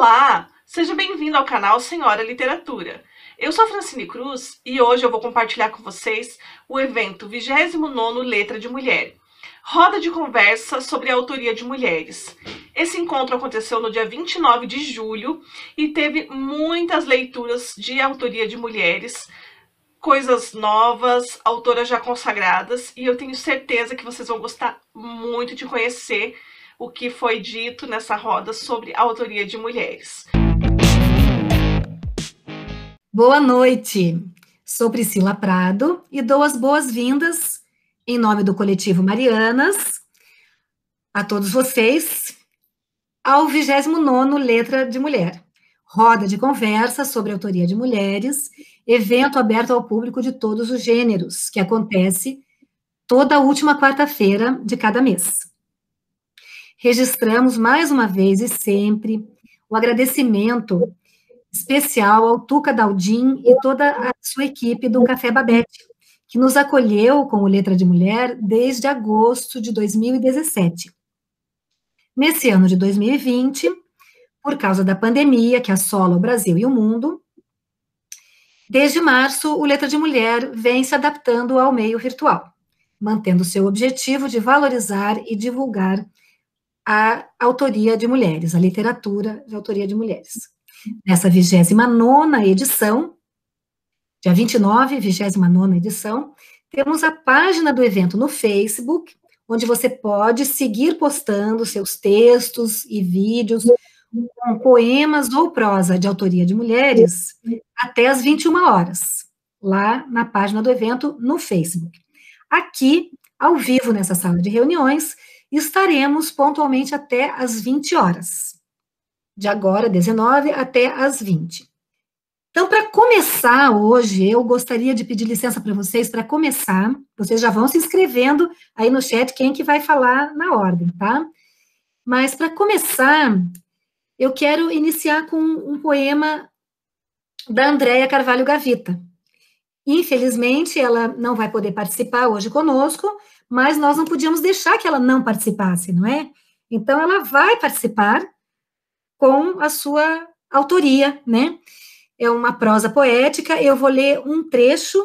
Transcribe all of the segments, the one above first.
Olá! Seja bem-vindo ao canal Senhora Literatura. Eu sou Francine Cruz e hoje eu vou compartilhar com vocês o evento 29º Letra de Mulher. Roda de conversa sobre a autoria de mulheres. Esse encontro aconteceu no dia 29 de julho e teve muitas leituras de autoria de mulheres, coisas novas, autoras já consagradas, e eu tenho certeza que vocês vão gostar muito de conhecer o que foi dito nessa roda sobre a autoria de mulheres. Boa noite. Sou Priscila Prado e dou as boas-vindas em nome do coletivo Marianas a todos vocês ao 29º Letra de Mulher. Roda de conversa sobre autoria de mulheres, evento aberto ao público de todos os gêneros, que acontece toda última quarta-feira de cada mês registramos mais uma vez e sempre o agradecimento especial ao Tuca Daldim e toda a sua equipe do Café Babette, que nos acolheu com o Letra de Mulher desde agosto de 2017. Nesse ano de 2020, por causa da pandemia que assola o Brasil e o mundo, desde março, o Letra de Mulher vem se adaptando ao meio virtual, mantendo seu objetivo de valorizar e divulgar a autoria de mulheres, a literatura de autoria de mulheres. Nessa 29 edição, dia 29, 29 edição, temos a página do evento no Facebook, onde você pode seguir postando seus textos e vídeos com poemas ou prosa de autoria de mulheres até as 21 horas, lá na página do evento no Facebook. Aqui, ao vivo nessa sala de reuniões, estaremos pontualmente até às 20 horas. De agora, 19 até às 20. Então, para começar hoje, eu gostaria de pedir licença para vocês para começar. Vocês já vão se inscrevendo aí no chat quem que vai falar na ordem, tá? Mas para começar, eu quero iniciar com um poema da Andréia Carvalho Gavita. Infelizmente, ela não vai poder participar hoje conosco, mas nós não podíamos deixar que ela não participasse, não é? Então, ela vai participar com a sua autoria, né? É uma prosa poética, eu vou ler um trecho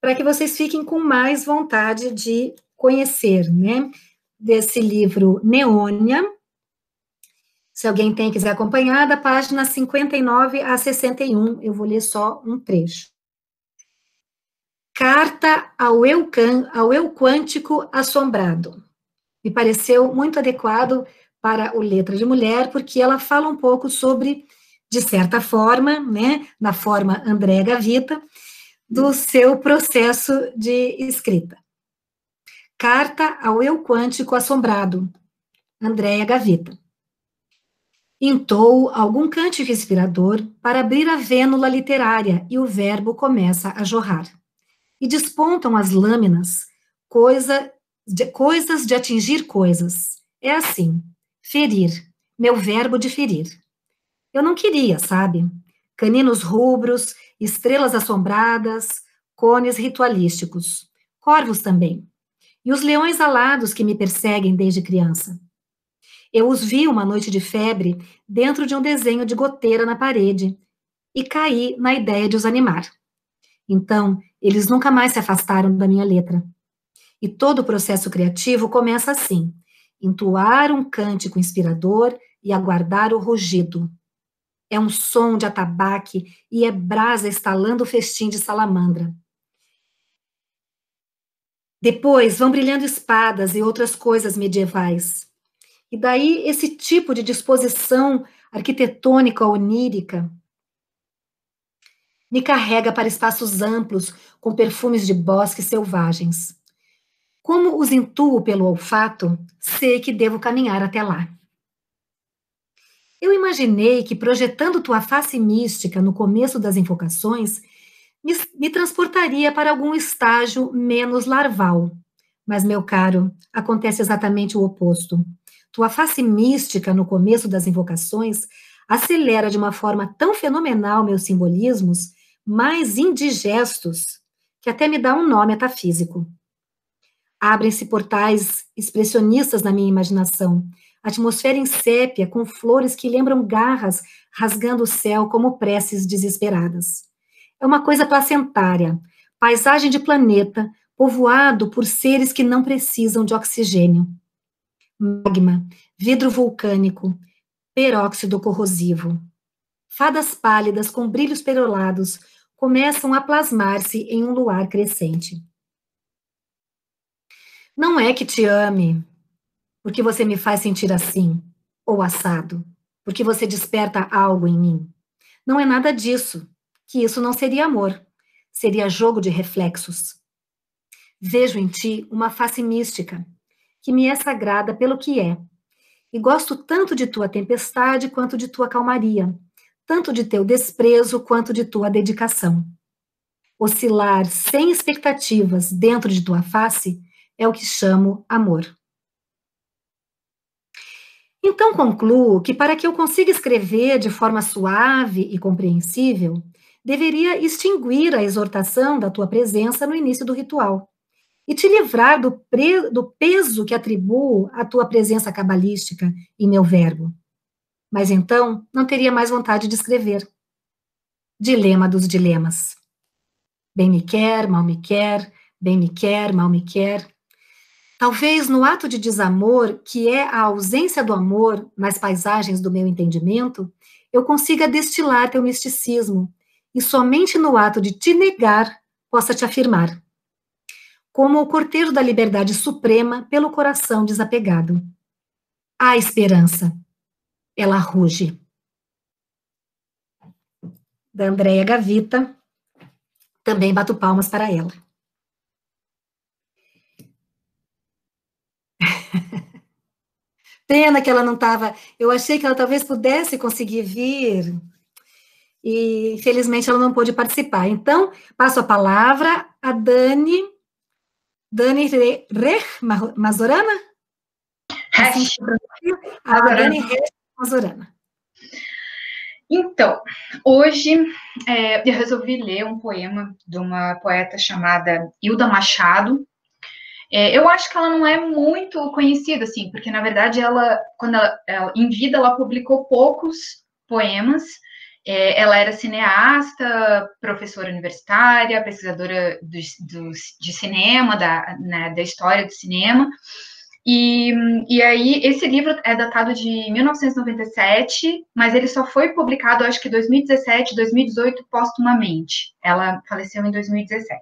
para que vocês fiquem com mais vontade de conhecer, né? Desse livro Neônia. Se alguém tem quiser acompanhar, da página 59 a 61, eu vou ler só um trecho. Carta ao eu, ao eu quântico assombrado. Me pareceu muito adequado para o Letra de Mulher, porque ela fala um pouco sobre, de certa forma, né, na forma André Gavita, do seu processo de escrita. Carta ao eu quântico assombrado, Andréia Gavita. Entou algum cântico inspirador para abrir a vênula literária e o verbo começa a jorrar e despontam as lâminas, coisa de, coisas de atingir coisas. É assim, ferir, meu verbo de ferir. Eu não queria, sabe? Caninos rubros, estrelas assombradas, cones ritualísticos, corvos também, e os leões alados que me perseguem desde criança. Eu os vi uma noite de febre dentro de um desenho de goteira na parede e caí na ideia de os animar. Então, eles nunca mais se afastaram da minha letra. E todo o processo criativo começa assim: entoar um cântico inspirador e aguardar o rugido. É um som de atabaque e é brasa estalando o festim de salamandra. Depois vão brilhando espadas e outras coisas medievais. E daí esse tipo de disposição arquitetônica onírica me carrega para espaços amplos com perfumes de bosques selvagens. Como os intuo pelo olfato, sei que devo caminhar até lá. Eu imaginei que, projetando tua face mística no começo das invocações, me, me transportaria para algum estágio menos larval. Mas, meu caro, acontece exatamente o oposto. Tua face mística no começo das invocações acelera de uma forma tão fenomenal meus simbolismos mais indigestos, que até me dá um nome metafísico. Abrem-se portais expressionistas na minha imaginação, atmosfera em sépia com flores que lembram garras rasgando o céu como preces desesperadas. É uma coisa placentária, paisagem de planeta povoado por seres que não precisam de oxigênio. Magma, vidro vulcânico, peróxido corrosivo. Fadas pálidas com brilhos perolados começam a plasmar-se em um luar crescente. Não é que te ame, porque você me faz sentir assim, ou assado, porque você desperta algo em mim. Não é nada disso, que isso não seria amor, seria jogo de reflexos. Vejo em ti uma face mística, que me é sagrada pelo que é, e gosto tanto de tua tempestade quanto de tua calmaria, tanto de teu desprezo quanto de tua dedicação. Oscilar sem expectativas dentro de tua face é o que chamo amor. Então concluo que para que eu consiga escrever de forma suave e compreensível, deveria extinguir a exortação da tua presença no início do ritual e te livrar do, do peso que atribuo à tua presença cabalística em meu verbo. Mas então não teria mais vontade de escrever. Dilema dos dilemas. Bem me quer, mal me quer, bem me quer, mal me quer. Talvez no ato de desamor, que é a ausência do amor nas paisagens do meu entendimento, eu consiga destilar teu misticismo, e somente no ato de te negar possa te afirmar. Como o cortejo da liberdade suprema pelo coração desapegado. Há esperança. Ela ruge. Da Andréia Gavita. Também bato palmas para ela. Pena que ela não estava. Eu achei que ela talvez pudesse conseguir vir, e infelizmente ela não pôde participar. Então, passo a palavra a Dani. Dani Rech Mazorana? Resch. A Dani Resch Mazorana. Então, hoje é, eu resolvi ler um poema de uma poeta chamada Hilda Machado, é, eu acho que ela não é muito conhecida, assim, porque na verdade ela, quando ela, ela em vida, ela publicou poucos poemas. É, ela era cineasta, professora universitária, pesquisadora do, do, de cinema, da, né, da história do cinema. E, e aí, esse livro é datado de 1997, mas ele só foi publicado, acho que 2017, 2018, póstumamente. Ela faleceu em 2017.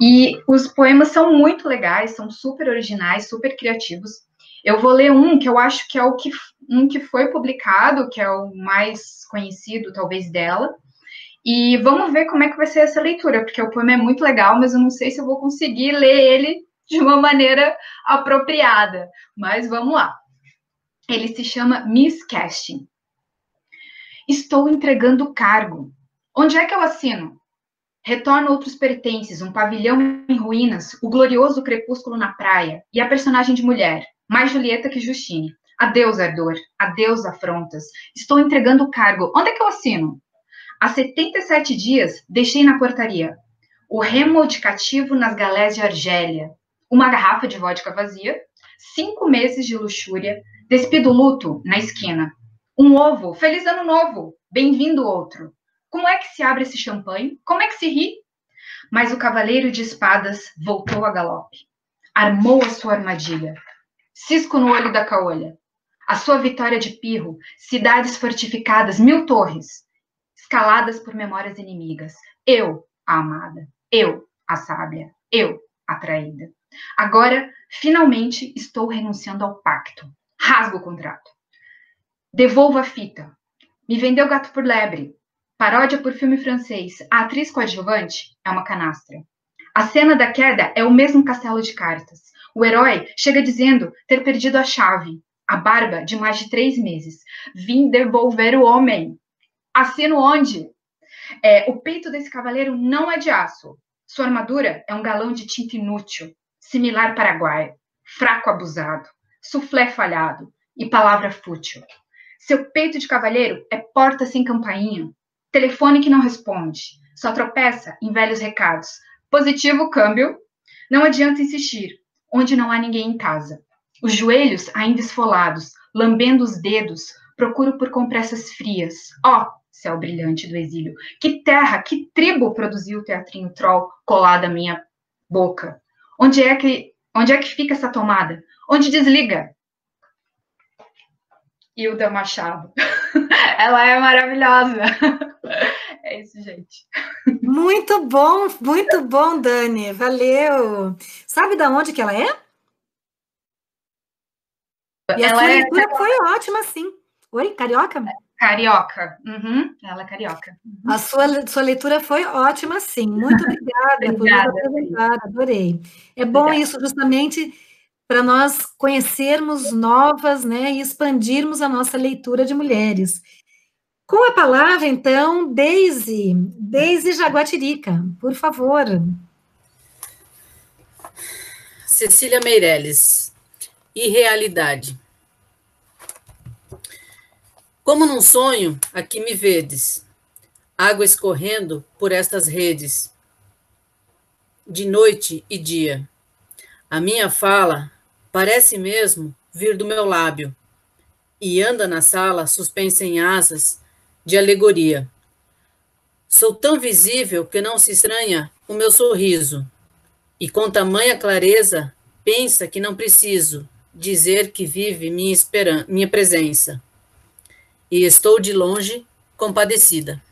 E os poemas são muito legais, são super originais, super criativos. Eu vou ler um que eu acho que é o que um que foi publicado, que é o mais conhecido, talvez, dela. E vamos ver como é que vai ser essa leitura, porque o poema é muito legal, mas eu não sei se eu vou conseguir ler ele de uma maneira apropriada. Mas vamos lá. Ele se chama Miscasting. Estou entregando o cargo. Onde é que eu assino? Retorna outros pertences, um pavilhão em ruínas, o glorioso crepúsculo na praia e a personagem de mulher, mais Julieta que Justine. Adeus, ardor. Adeus, afrontas. Estou entregando o cargo. Onde é que eu assino? Há 77 dias, deixei na portaria. O remo de cativo nas galés de Argélia. Uma garrafa de vodka vazia. Cinco meses de luxúria. Despido luto na esquina. Um ovo. Feliz ano novo. Bem-vindo outro. Como é que se abre esse champanhe? Como é que se ri? Mas o cavaleiro de espadas voltou a galope. Armou a sua armadilha. Cisco no olho da caolha. A sua vitória de pirro, cidades fortificadas, mil torres, escaladas por memórias inimigas. Eu, a amada. Eu, a sábia. Eu, a traída. Agora, finalmente, estou renunciando ao pacto. Rasgo o contrato. Devolva a fita. Me vendeu gato por lebre. Paródia por filme francês. A atriz coadjuvante é uma canastra. A cena da queda é o mesmo castelo de cartas. O herói chega dizendo ter perdido a chave, a barba de mais de três meses. Vim devolver o homem. Assino onde? É, o peito desse cavaleiro não é de aço. Sua armadura é um galão de tinta inútil, similar paraguaio, fraco abusado, suflé falhado e palavra fútil. Seu peito de cavaleiro é porta sem campainha, Telefone que não responde, só tropeça em velhos recados. Positivo câmbio, não adianta insistir, onde não há ninguém em casa. Os joelhos ainda esfolados, lambendo os dedos, procuro por compressas frias. Ó, oh, céu brilhante do exílio, que terra, que tribo produziu o teatrinho troll colado à minha boca? Onde é que, onde é que fica essa tomada? Onde desliga? Hilda Machado. Ela é maravilhosa. É isso, gente. Muito bom, muito bom, Dani. Valeu. Sabe da onde que ela é? E ela a sua é leitura é... foi ótima, sim. Oi, carioca? Carioca. Uhum, ela é carioca. Uhum. A sua, sua leitura foi ótima, sim. Muito obrigada, obrigada por apresentar, adorei. É bom obrigada. isso justamente para nós conhecermos novas, né, e expandirmos a nossa leitura de mulheres. Com a palavra, então, Deise, Deise Jaguatirica, por favor. Cecília Meirelles, Irrealidade. Como num sonho, aqui me vedes, água escorrendo por estas redes, de noite e dia. A minha fala parece mesmo vir do meu lábio, e anda na sala suspensa em asas de alegoria. Sou tão visível que não se estranha o meu sorriso, e com tamanha clareza pensa que não preciso dizer que vive minha, minha presença e estou de longe compadecida.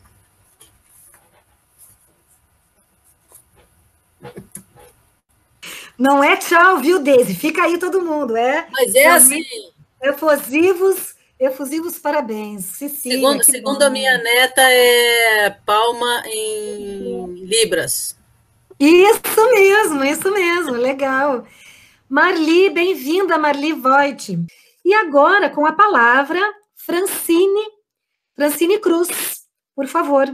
Não é tchau, viu, Deise? Fica aí todo mundo, é? Mas é assim. Efusivos, efusivos parabéns. Cecília, segundo segundo a minha neta, é palma em libras. Isso mesmo, isso mesmo, legal. Marli, bem-vinda, Marli Voigt. E agora, com a palavra, Francine, Francine Cruz, por favor.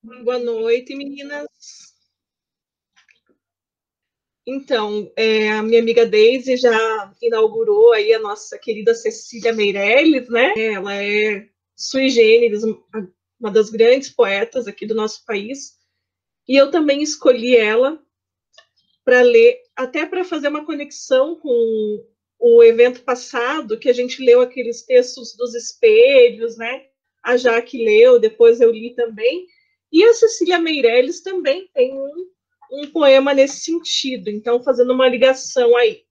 Boa noite, meninas. Então, é, a minha amiga Daisy já inaugurou aí a nossa querida Cecília Meirelles, né? Ela é sui generis, uma das grandes poetas aqui do nosso país. E eu também escolhi ela para ler, até para fazer uma conexão com o evento passado, que a gente leu aqueles textos dos espelhos, né? A Jaque leu, depois eu li também. E a Cecília Meirelles também tem um, um poema nesse sentido, então fazendo uma ligação aí.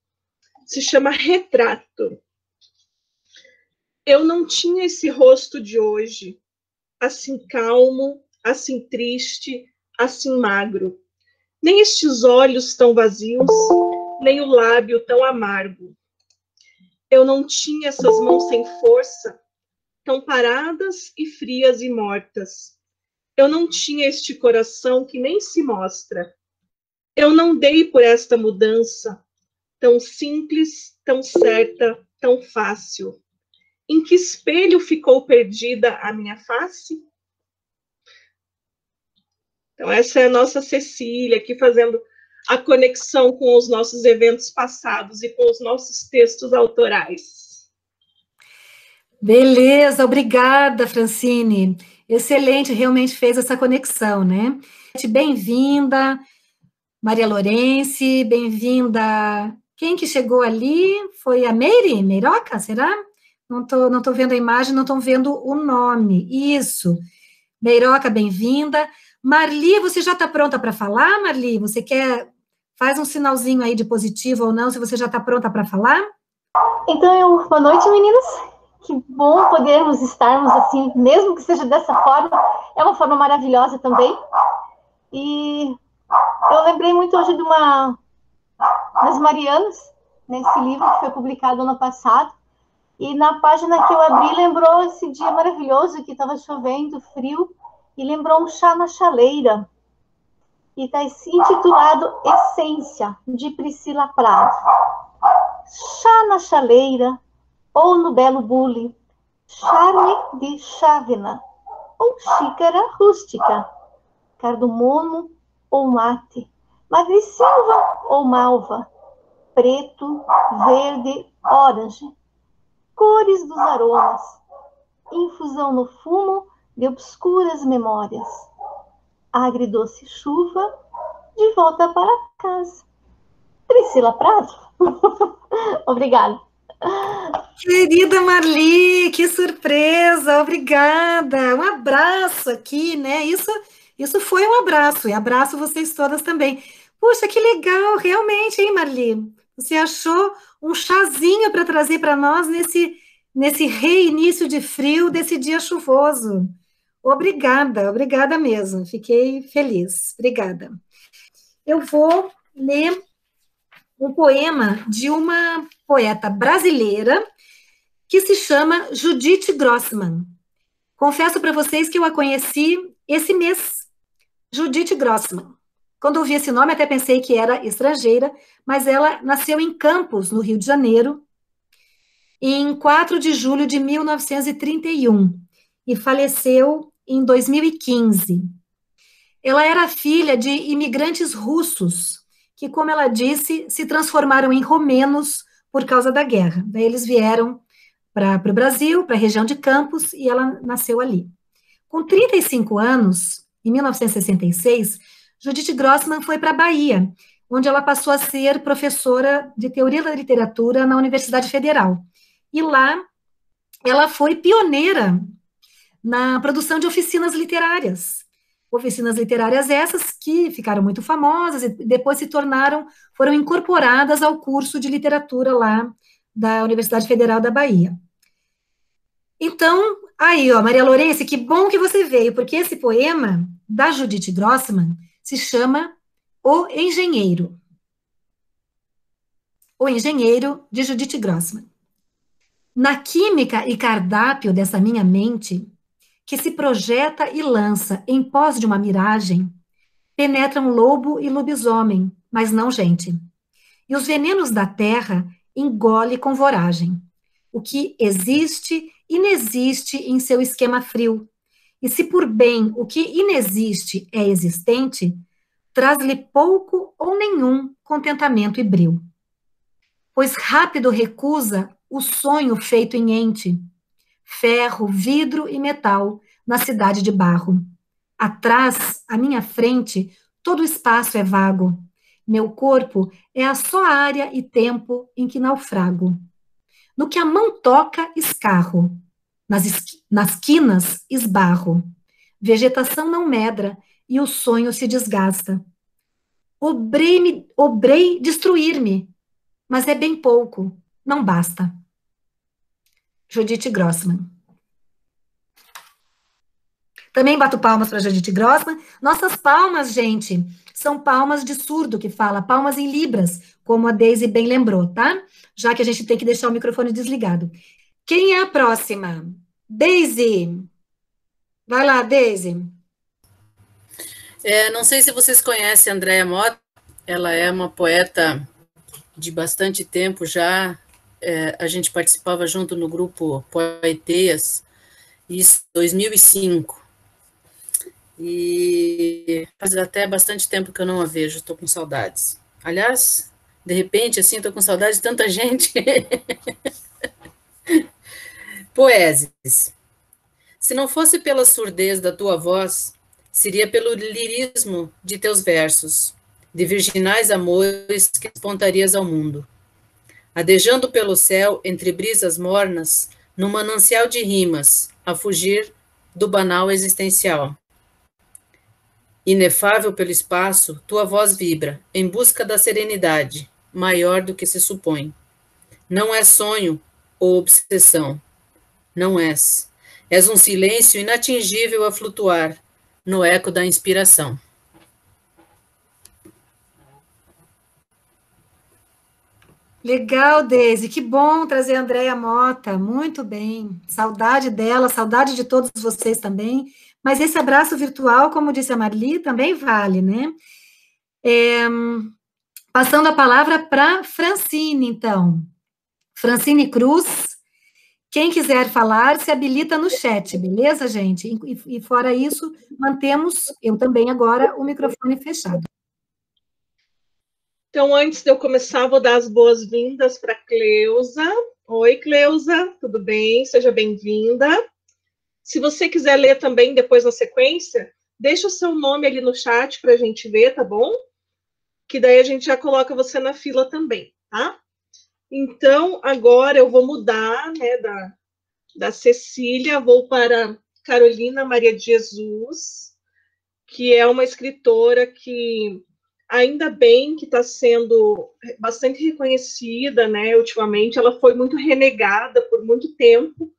Se chama Retrato. Eu não tinha esse rosto de hoje, assim calmo, assim triste, assim magro. Nem estes olhos tão vazios, nem o lábio tão amargo eu não tinha essas mãos sem força, tão paradas e frias e mortas. Eu não tinha este coração que nem se mostra. Eu não dei por esta mudança, tão simples, tão certa, tão fácil. Em que espelho ficou perdida a minha face? Então, essa é a nossa Cecília aqui fazendo a conexão com os nossos eventos passados e com os nossos textos autorais. Beleza, obrigada, Francine. Excelente, realmente fez essa conexão, né? Bem-vinda, Maria Lourenço, bem-vinda. Quem que chegou ali foi a Meire, Meiroca, será? Não estou não tô vendo a imagem, não estou vendo o nome. Isso. Meiroca, bem-vinda. Marli, você já está pronta para falar, Marli? Você quer. Faz um sinalzinho aí de positivo ou não, se você já está pronta para falar. Então, eu... boa noite, meninas. Que bom podermos estarmos assim, mesmo que seja dessa forma. É uma forma maravilhosa também. E eu lembrei muito hoje de uma das Marianas, nesse livro que foi publicado ano passado. E na página que eu abri, lembrou esse dia maravilhoso que estava chovendo, frio, e lembrou um chá na chaleira. E está intitulado Essência, de Priscila Prado. Chá na chaleira, ou no belo bule, charme de chávena, ou xícara rústica, cardumomo ou mate, madressilva ou malva, preto, verde, orange, cores dos aromas, infusão no fumo de obscuras memórias. Agridoce chuva, de volta para casa. Priscila Prado. Obrigada. Querida Marli, que surpresa, obrigada. Um abraço aqui, né? Isso, isso foi um abraço, e abraço vocês todas também. Puxa, que legal, realmente, hein, Marli? Você achou um chazinho para trazer para nós nesse, nesse reinício de frio desse dia chuvoso. Obrigada, obrigada mesmo. Fiquei feliz. Obrigada. Eu vou ler um poema de uma poeta brasileira que se chama Judith Grossman. Confesso para vocês que eu a conheci esse mês, Judith Grossman. Quando ouvi esse nome, até pensei que era estrangeira, mas ela nasceu em Campos, no Rio de Janeiro, em 4 de julho de 1931 e faleceu em 2015. Ela era filha de imigrantes russos que, como ela disse, se transformaram em romenos por causa da guerra. Daí eles vieram para o Brasil, para a região de Campos, e ela nasceu ali. Com 35 anos, em 1966, Judith Grossman foi para a Bahia, onde ela passou a ser professora de teoria da literatura na Universidade Federal. E lá ela foi pioneira na produção de oficinas literárias. Oficinas literárias essas que ficaram muito famosas e depois se tornaram, foram incorporadas ao curso de literatura lá da Universidade Federal da Bahia. Então, aí, ó, Maria Lourenço, que bom que você veio, porque esse poema da Judith Grossman se chama O Engenheiro. O Engenheiro, de Judith Grossman. Na química e cardápio dessa minha mente, que se projeta e lança em pós de uma miragem, penetram lobo e lobisomem, mas não gente. E os venenos da terra engole com voragem. O que existe inexiste em seu esquema frio. E se por bem o que inexiste é existente, traz-lhe pouco ou nenhum contentamento e bril. Pois rápido recusa o sonho feito em ente, ferro, vidro e metal, na cidade de barro. Atrás, à minha frente, todo o espaço é vago. Meu corpo é a só área e tempo em que naufrago. No que a mão toca, escarro. Nas, nas quinas, esbarro. Vegetação não medra e o sonho se desgasta. Obrei, obrei destruir-me, mas é bem pouco, não basta. Judith Grossman. Também bato palmas para Judith Grossman. Nossas palmas, gente, são palmas de surdo que fala, palmas em libras, como a Daisy bem lembrou, tá? Já que a gente tem que deixar o microfone desligado. Quem é a próxima? Daisy. Vai lá, Daisy. É, não sei se vocês conhecem a Andréa Mota, ela é uma poeta de bastante tempo já. É, a gente participava junto no grupo Poeteias, isso 2005. E faz até bastante tempo que eu não a vejo, estou com saudades. Aliás, de repente, assim, estou com saudade de tanta gente. Poeses. Se não fosse pela surdez da tua voz, seria pelo lirismo de teus versos, de virginais amores que espontarias ao mundo. Adejando pelo céu, entre brisas mornas, num manancial de rimas, a fugir do banal existencial. Inefável pelo espaço, tua voz vibra, em busca da serenidade, maior do que se supõe. Não é sonho ou obsessão. Não és. És um silêncio inatingível a flutuar, no eco da inspiração. Legal, Deise, que bom trazer a Andréia Mota, muito bem. Saudade dela, saudade de todos vocês também. Mas esse abraço virtual, como disse a Marli, também vale, né? É, passando a palavra para Francine, então. Francine Cruz, quem quiser falar, se habilita no chat, beleza, gente? E, e fora isso, mantemos, eu também agora, o microfone fechado. Então, antes de eu começar, vou dar as boas-vindas para Cleusa. Oi, Cleusa, tudo bem? Seja bem-vinda. Se você quiser ler também depois na sequência, deixa o seu nome ali no chat para a gente ver, tá bom? Que daí a gente já coloca você na fila também, tá? Então, agora eu vou mudar, né, da, da Cecília, vou para Carolina Maria de Jesus, que é uma escritora que ainda bem que está sendo bastante reconhecida, né? Ultimamente, ela foi muito renegada por muito tempo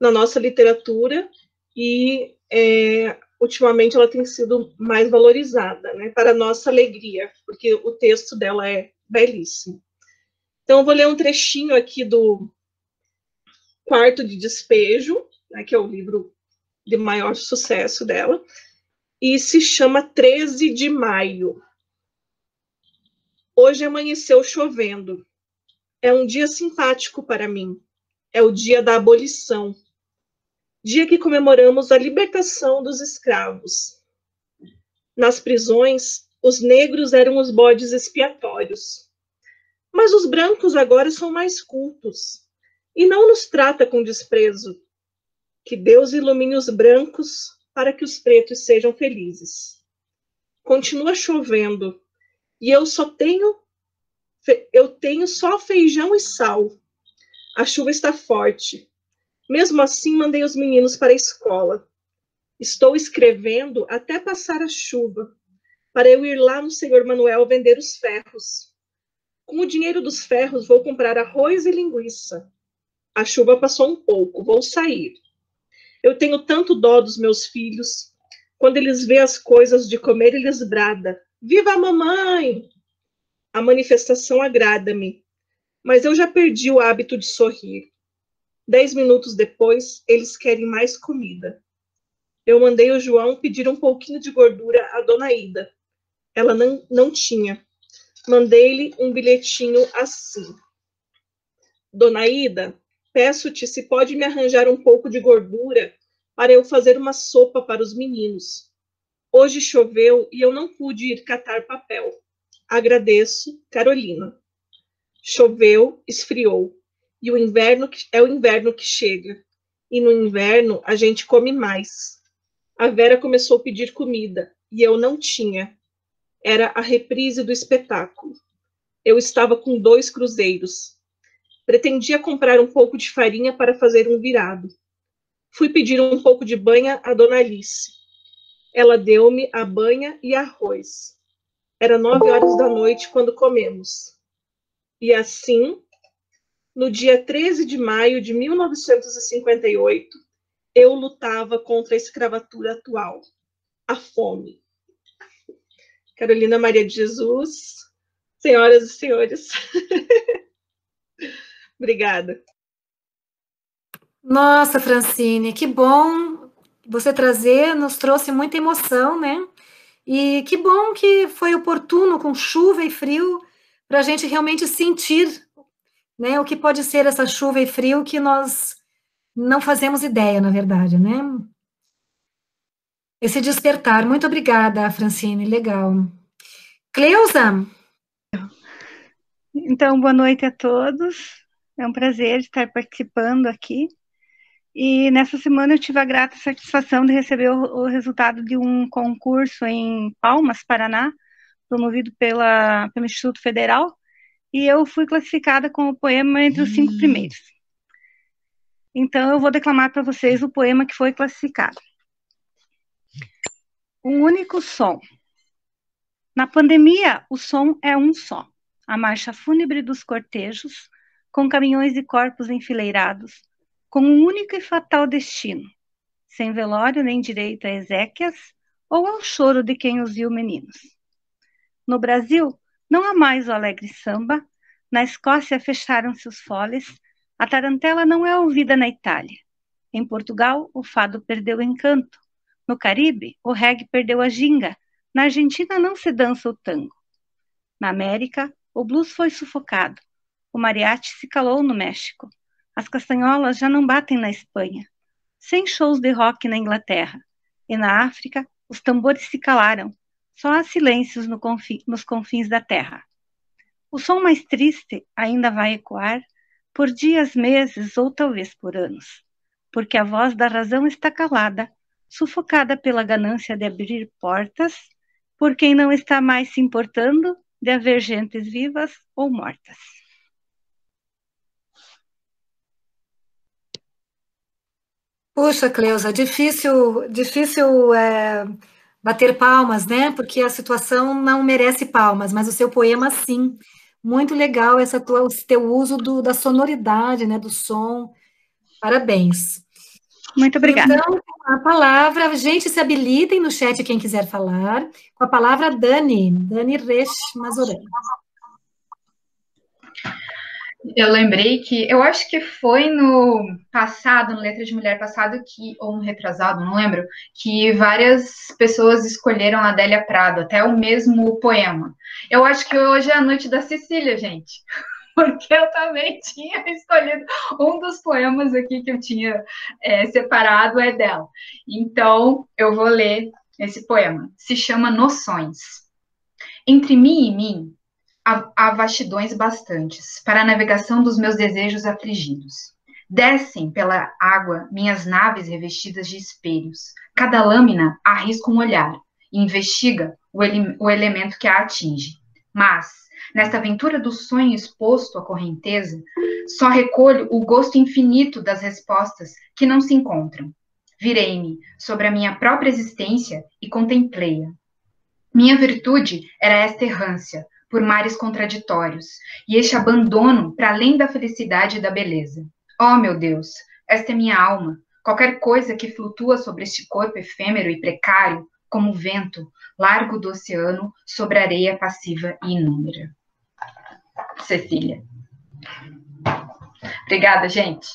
na nossa literatura e é, ultimamente ela tem sido mais valorizada, né? Para nossa alegria, porque o texto dela é belíssimo. Então, eu vou ler um trechinho aqui do Quarto de Despejo, né, que é o livro de maior sucesso dela, e se chama 13 de Maio. Hoje amanheceu chovendo. É um dia simpático para mim. É o dia da abolição. Dia que comemoramos a libertação dos escravos. Nas prisões, os negros eram os bodes expiatórios. Mas os brancos agora são mais cultos e não nos trata com desprezo. Que Deus ilumine os brancos para que os pretos sejam felizes. Continua chovendo e eu só tenho eu tenho só feijão e sal. A chuva está forte. Mesmo assim, mandei os meninos para a escola. Estou escrevendo até passar a chuva, para eu ir lá no senhor Manuel vender os ferros. Com o dinheiro dos ferros, vou comprar arroz e linguiça. A chuva passou um pouco, vou sair. Eu tenho tanto dó dos meus filhos. Quando eles vê as coisas de comer, eles brada: Viva a mamãe! A manifestação agrada-me, mas eu já perdi o hábito de sorrir. Dez minutos depois, eles querem mais comida. Eu mandei o João pedir um pouquinho de gordura à dona Ida. Ela não, não tinha. Mandei-lhe um bilhetinho assim. Dona Ida, peço-te se pode me arranjar um pouco de gordura para eu fazer uma sopa para os meninos. Hoje choveu e eu não pude ir catar papel. Agradeço, Carolina. Choveu, esfriou, e o inverno é o inverno que chega. E no inverno a gente come mais. A Vera começou a pedir comida e eu não tinha. Era a reprise do espetáculo. Eu estava com dois cruzeiros. Pretendia comprar um pouco de farinha para fazer um virado. Fui pedir um pouco de banha à dona Alice. Ela deu-me a banha e arroz. Era nove horas da noite quando comemos. E assim, no dia 13 de maio de 1958, eu lutava contra a escravatura atual, a fome. Carolina Maria de Jesus, senhoras e senhores. Obrigada. Nossa, Francine, que bom você trazer nos trouxe muita emoção, né? E que bom que foi oportuno, com chuva e frio, para a gente realmente sentir né, o que pode ser essa chuva e frio que nós não fazemos ideia, na verdade, né? Esse despertar. Muito obrigada, Francine, legal. Cleusa? Então, boa noite a todos. É um prazer estar participando aqui. E nessa semana eu tive a grata satisfação de receber o, o resultado de um concurso em Palmas, Paraná, promovido pela, pelo Instituto Federal, e eu fui classificada com o poema entre os cinco hum. primeiros. Então eu vou declamar para vocês o poema que foi classificado. Um único som. Na pandemia, o som é um só. A marcha fúnebre dos cortejos, com caminhões e corpos enfileirados, com um único e fatal destino, sem velório nem direito a exéquias ou ao choro de quem os viu meninos. No Brasil, não há mais o alegre samba, na Escócia fecharam-se os foles, a tarantela não é ouvida na Itália. Em Portugal, o fado perdeu o encanto. No Caribe, o reggae perdeu a ginga. Na Argentina não se dança o tango. Na América, o blues foi sufocado. O mariachi se calou no México. As castanholas já não batem na Espanha. Sem shows de rock na Inglaterra. E na África, os tambores se calaram. Só há silêncios no confi nos confins da terra. O som mais triste ainda vai ecoar por dias, meses ou talvez por anos, porque a voz da razão está calada, sufocada pela ganância de abrir portas, por quem não está mais se importando de haver gentes vivas ou mortas. Puxa, Cleusa, difícil, difícil é, bater palmas, né? Porque a situação não merece palmas, mas o seu poema, sim. Muito legal essa tua, esse teu uso do, da sonoridade, né? Do som. Parabéns. Muito obrigada. Então, a palavra, gente, se habilitem no chat quem quiser falar. Com a palavra Dani, Dani Resch Mazoran. Eu lembrei que, eu acho que foi no passado, no Letra de Mulher passado, que, ou no retrasado, não lembro, que várias pessoas escolheram a Adélia Prado, até o mesmo poema. Eu acho que hoje é a noite da Cecília, gente, porque eu também tinha escolhido um dos poemas aqui que eu tinha é, separado, é dela. Então, eu vou ler esse poema. Se chama Noções. Entre mim e mim, há, vastidões bastantes para a navegação dos meus desejos afligidos. Descem pela água minhas naves revestidas de espelhos. Cada lâmina arrisca um olhar e investiga o, ele, o elemento que a atinge. Mas, nesta aventura do sonho exposto à correnteza, só recolho o gosto infinito das respostas que não se encontram. Virei-me sobre a minha própria existência e contemplei-a. Minha virtude era esta errância, por mares contraditórios, e este abandono para além da felicidade e da beleza. Oh, meu Deus, esta é minha alma. Qualquer coisa que flutua sobre este corpo efêmero e precário, como o vento, largo do oceano, sobre areia passiva e inúmera. Cecília. Obrigada, gente.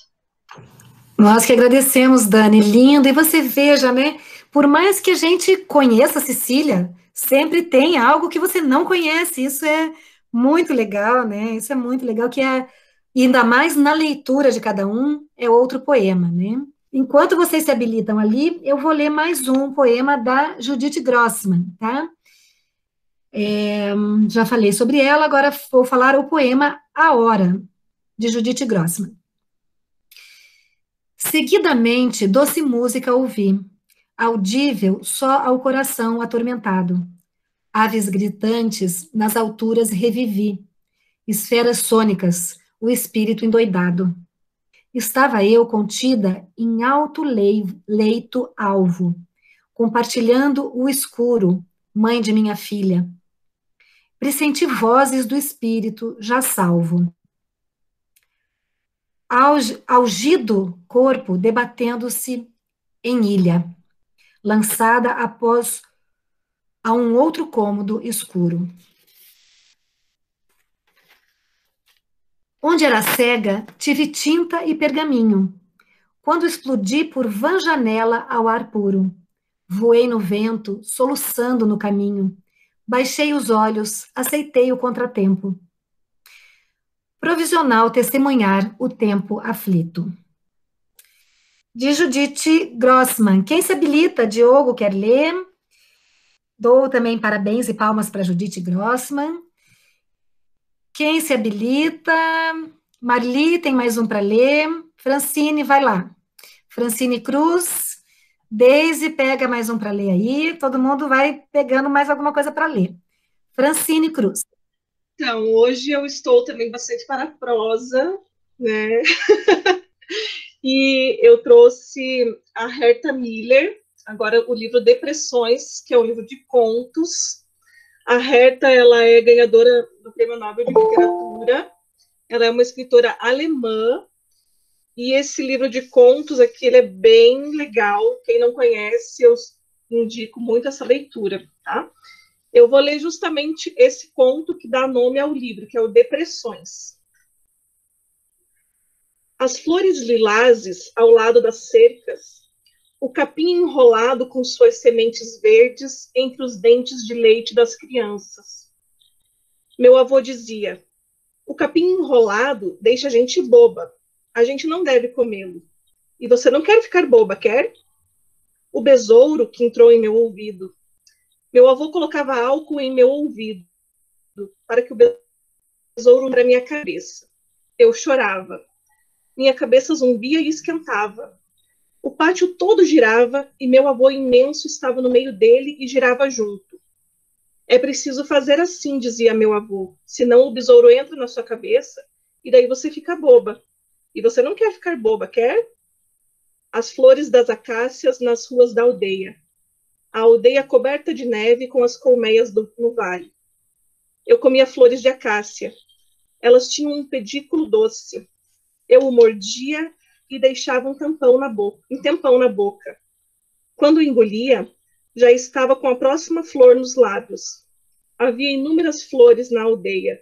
Nós que agradecemos, Dani, lindo. E você veja, né? Por mais que a gente conheça a Cecília, sempre tem algo que você não conhece. Isso é muito legal, né? Isso é muito legal, que é, ainda mais na leitura de cada um, é outro poema, né? Enquanto vocês se habilitam ali, eu vou ler mais um poema da Judith Grossman, tá? É, já falei sobre ela, agora vou falar o poema A Hora, de Judith Grossman. Seguidamente, doce música ouvi, audível só ao coração atormentado. Aves gritantes nas alturas revivi, esferas sônicas, o espírito endoidado. Estava eu contida em alto leito alvo, compartilhando o escuro, mãe de minha filha. Pressenti vozes do espírito já salvo. Algido corpo debatendo-se em ilha lançada após a um outro cômodo escuro. Onde era cega, tive tinta e pergaminho. Quando explodi por vã janela ao ar puro, voei no vento, soluçando no caminho. Baixei os olhos, aceitei o contratempo. Provisional testemunhar o tempo aflito de Judith Grossman. Quem se habilita? Diogo quer ler? Dou também parabéns e palmas para Judith Grossman. Quem se habilita? Marli tem mais um para ler. Francine, vai lá. Francine Cruz. Deise pega mais um para ler aí. Todo mundo vai pegando mais alguma coisa para ler. Francine Cruz. Então, hoje eu estou também bastante para a prosa, né? E eu trouxe a Herta Miller, agora o livro Depressões, que é um livro de contos. A Herta, ela é ganhadora do Prêmio Nobel de Literatura. Ela é uma escritora alemã. E esse livro de contos aqui, ele é bem legal. Quem não conhece, eu indico muito essa leitura, tá? Eu vou ler justamente esse conto que dá nome ao livro, que é o Depressões. As flores lilazes ao lado das cercas, o capim enrolado com suas sementes verdes entre os dentes de leite das crianças. Meu avô dizia: o capim enrolado deixa a gente boba. A gente não deve comê-lo. E você não quer ficar boba, quer? O besouro que entrou em meu ouvido. Meu avô colocava álcool em meu ouvido para que o besouro para minha cabeça. Eu chorava. Minha cabeça zumbia e esquentava. O pátio todo girava e meu avô imenso estava no meio dele e girava junto. É preciso fazer assim, dizia meu avô, senão o besouro entra na sua cabeça e daí você fica boba. E você não quer ficar boba, quer? as flores das acácias nas ruas da aldeia, a aldeia coberta de neve com as colmeias do, no vale. Eu comia flores de acácia. Elas tinham um pedículo doce. Eu o mordia e deixava um tampão na boca, um tempão na boca. Quando engolia, já estava com a próxima flor nos lábios. Havia inúmeras flores na aldeia.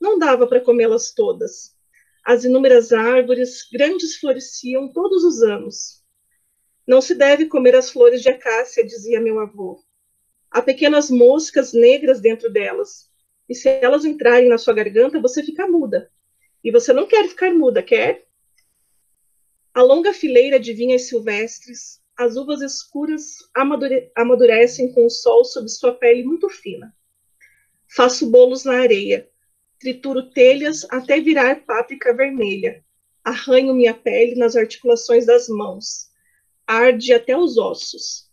Não dava para comê-las todas. As inúmeras árvores grandes floresciam todos os anos. Não se deve comer as flores de acácia, dizia meu avô. Há pequenas moscas negras dentro delas, e se elas entrarem na sua garganta, você fica muda. E você não quer ficar muda, quer? A longa fileira de vinhas silvestres, as uvas escuras amadure amadurecem com o sol sob sua pele muito fina. Faço bolos na areia, trituro telhas até virar páprica vermelha. Arranho minha pele nas articulações das mãos. Arde até os ossos.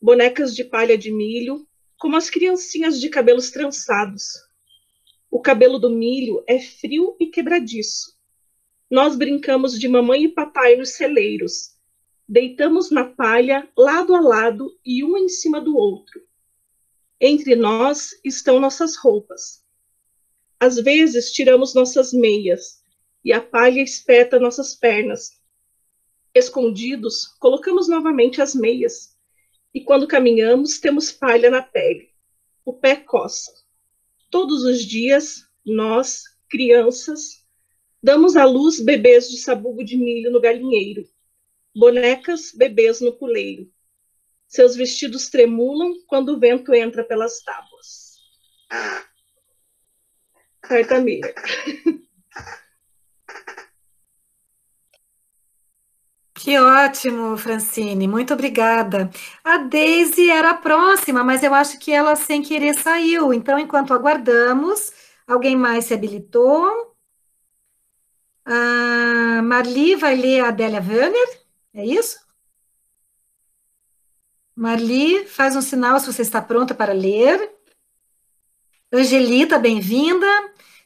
Bonecas de palha de milho, como as criancinhas de cabelos trançados. O cabelo do milho é frio e quebradiço. Nós brincamos de mamãe e papai nos celeiros. Deitamos na palha, lado a lado e um em cima do outro. Entre nós estão nossas roupas. Às vezes tiramos nossas meias e a palha espeta nossas pernas. Escondidos, colocamos novamente as meias e quando caminhamos temos palha na pele. O pé coça. Todos os dias, nós, crianças, Damos à luz bebês de sabugo de milho no galinheiro, bonecas, bebês no puleiro. Seus vestidos tremulam quando o vento entra pelas tábuas. Ah. Carta amiga. Que ótimo, Francine, muito obrigada. A Daisy era a próxima, mas eu acho que ela sem querer saiu. Então, enquanto aguardamos, alguém mais se habilitou? A Marli vai ler a Adélia Werner, é isso? Marli, faz um sinal se você está pronta para ler. Angelita, bem-vinda.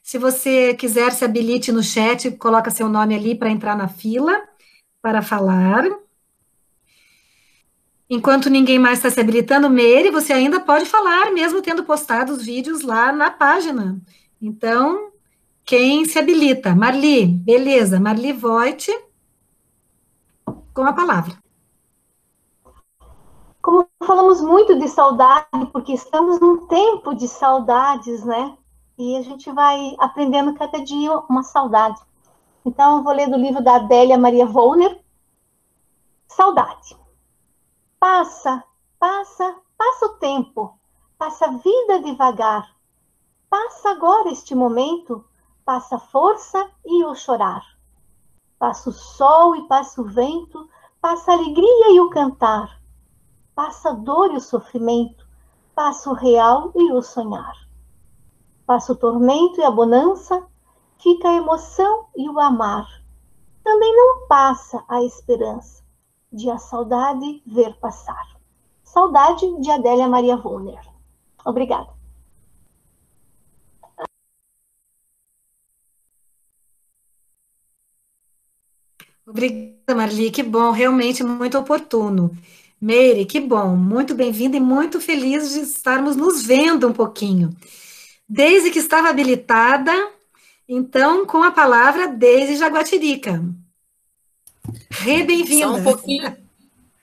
Se você quiser, se habilite no chat, coloca seu nome ali para entrar na fila para falar. Enquanto ninguém mais está se habilitando, Meire, você ainda pode falar, mesmo tendo postado os vídeos lá na página. Então, quem se habilita? Marli, beleza. Marli Voit, com a palavra. Como falamos muito de saudade, porque estamos num tempo de saudades, né? E a gente vai aprendendo cada dia uma saudade. Então, eu vou ler do livro da Adélia Maria Volner, Saudade. Passa, passa, passa o tempo, passa a vida devagar. Passa agora este momento passa a força e o chorar. Passa o sol e passa o vento, passa a alegria e o cantar. Passa a dor e o sofrimento, passa o real e o sonhar. Passa o tormento e a bonança, fica a emoção e o amar. Também não passa a esperança de a saudade ver passar. Saudade de Adélia Maria Wollner. Obrigada. Obrigada, Marli, que bom, realmente muito oportuno. Meire, que bom, muito bem-vinda e muito feliz de estarmos nos vendo um pouquinho. Desde que estava habilitada, então, com a palavra, Deise Jaguatirica. Re bem-vinda. Só um pouquinho.